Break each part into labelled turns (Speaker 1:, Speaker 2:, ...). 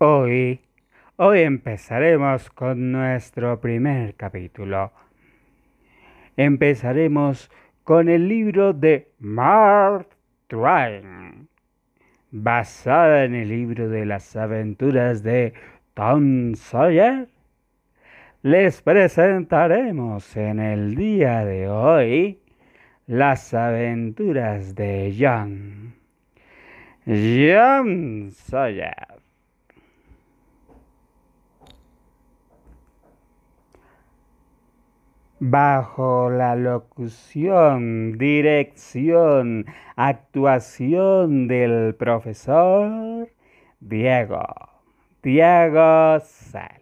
Speaker 1: Hoy, hoy empezaremos con nuestro primer capítulo. Empezaremos con el libro de Mark Twain, basada en el libro de las aventuras de Tom Sawyer. Les presentaremos en el día de hoy las aventuras de John. John Sawyer. Bajo la locución, dirección, actuación del profesor Diego, Diego Salis.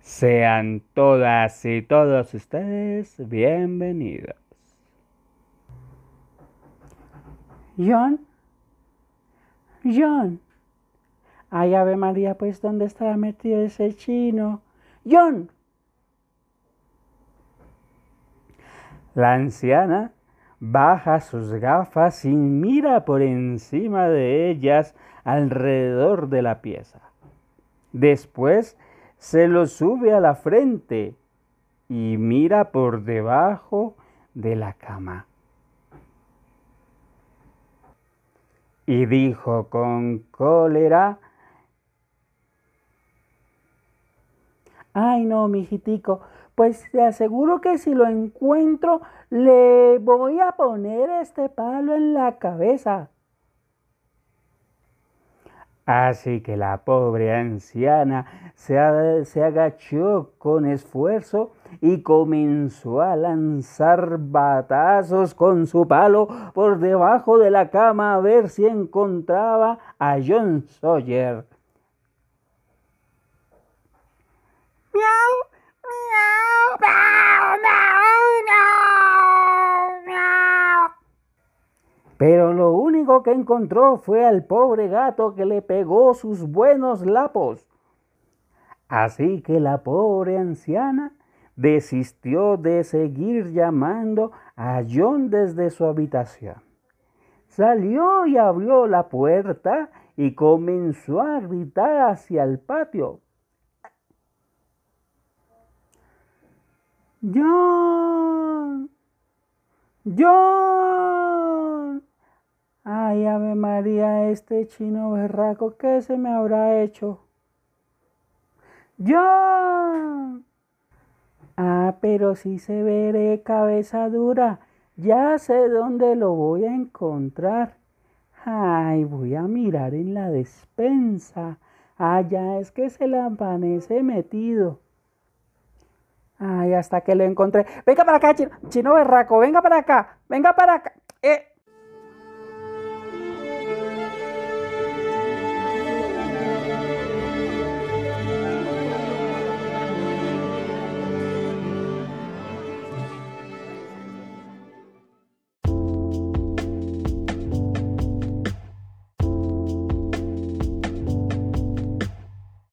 Speaker 1: Sean todas y todos ustedes bienvenidos.
Speaker 2: John, John. Ay, Ave María, pues, ¿dónde estaba metido ese chino? John.
Speaker 1: La anciana baja sus gafas y mira por encima de ellas alrededor de la pieza. Después se lo sube a la frente y mira por debajo de la cama. Y dijo con cólera,
Speaker 2: Ay, no, mijitico, pues te aseguro que si lo encuentro, le voy a poner este palo en la cabeza.
Speaker 1: Así que la pobre anciana se, se, agachó con esfuerzo y comenzó a lanzar batazos con su palo por debajo de la cama a ver si encontraba a John Sawyer. Pero lo único que encontró fue al pobre gato que le pegó sus buenos lapos. Así que la pobre anciana desistió de seguir llamando a John desde su habitación. Salió y abrió la puerta y comenzó a gritar hacia el patio. John, John. Ay, Ave María, este chino berraco, ¿qué se me habrá hecho? John. Ah, pero si se veré cabeza dura, ya sé dónde lo voy a encontrar. Ay, voy a mirar en la despensa. Ya es que se le amanece metido. Ay, hasta que lo encontré. Venga para acá, chino, chino berraco, venga para acá, venga para acá. Eh,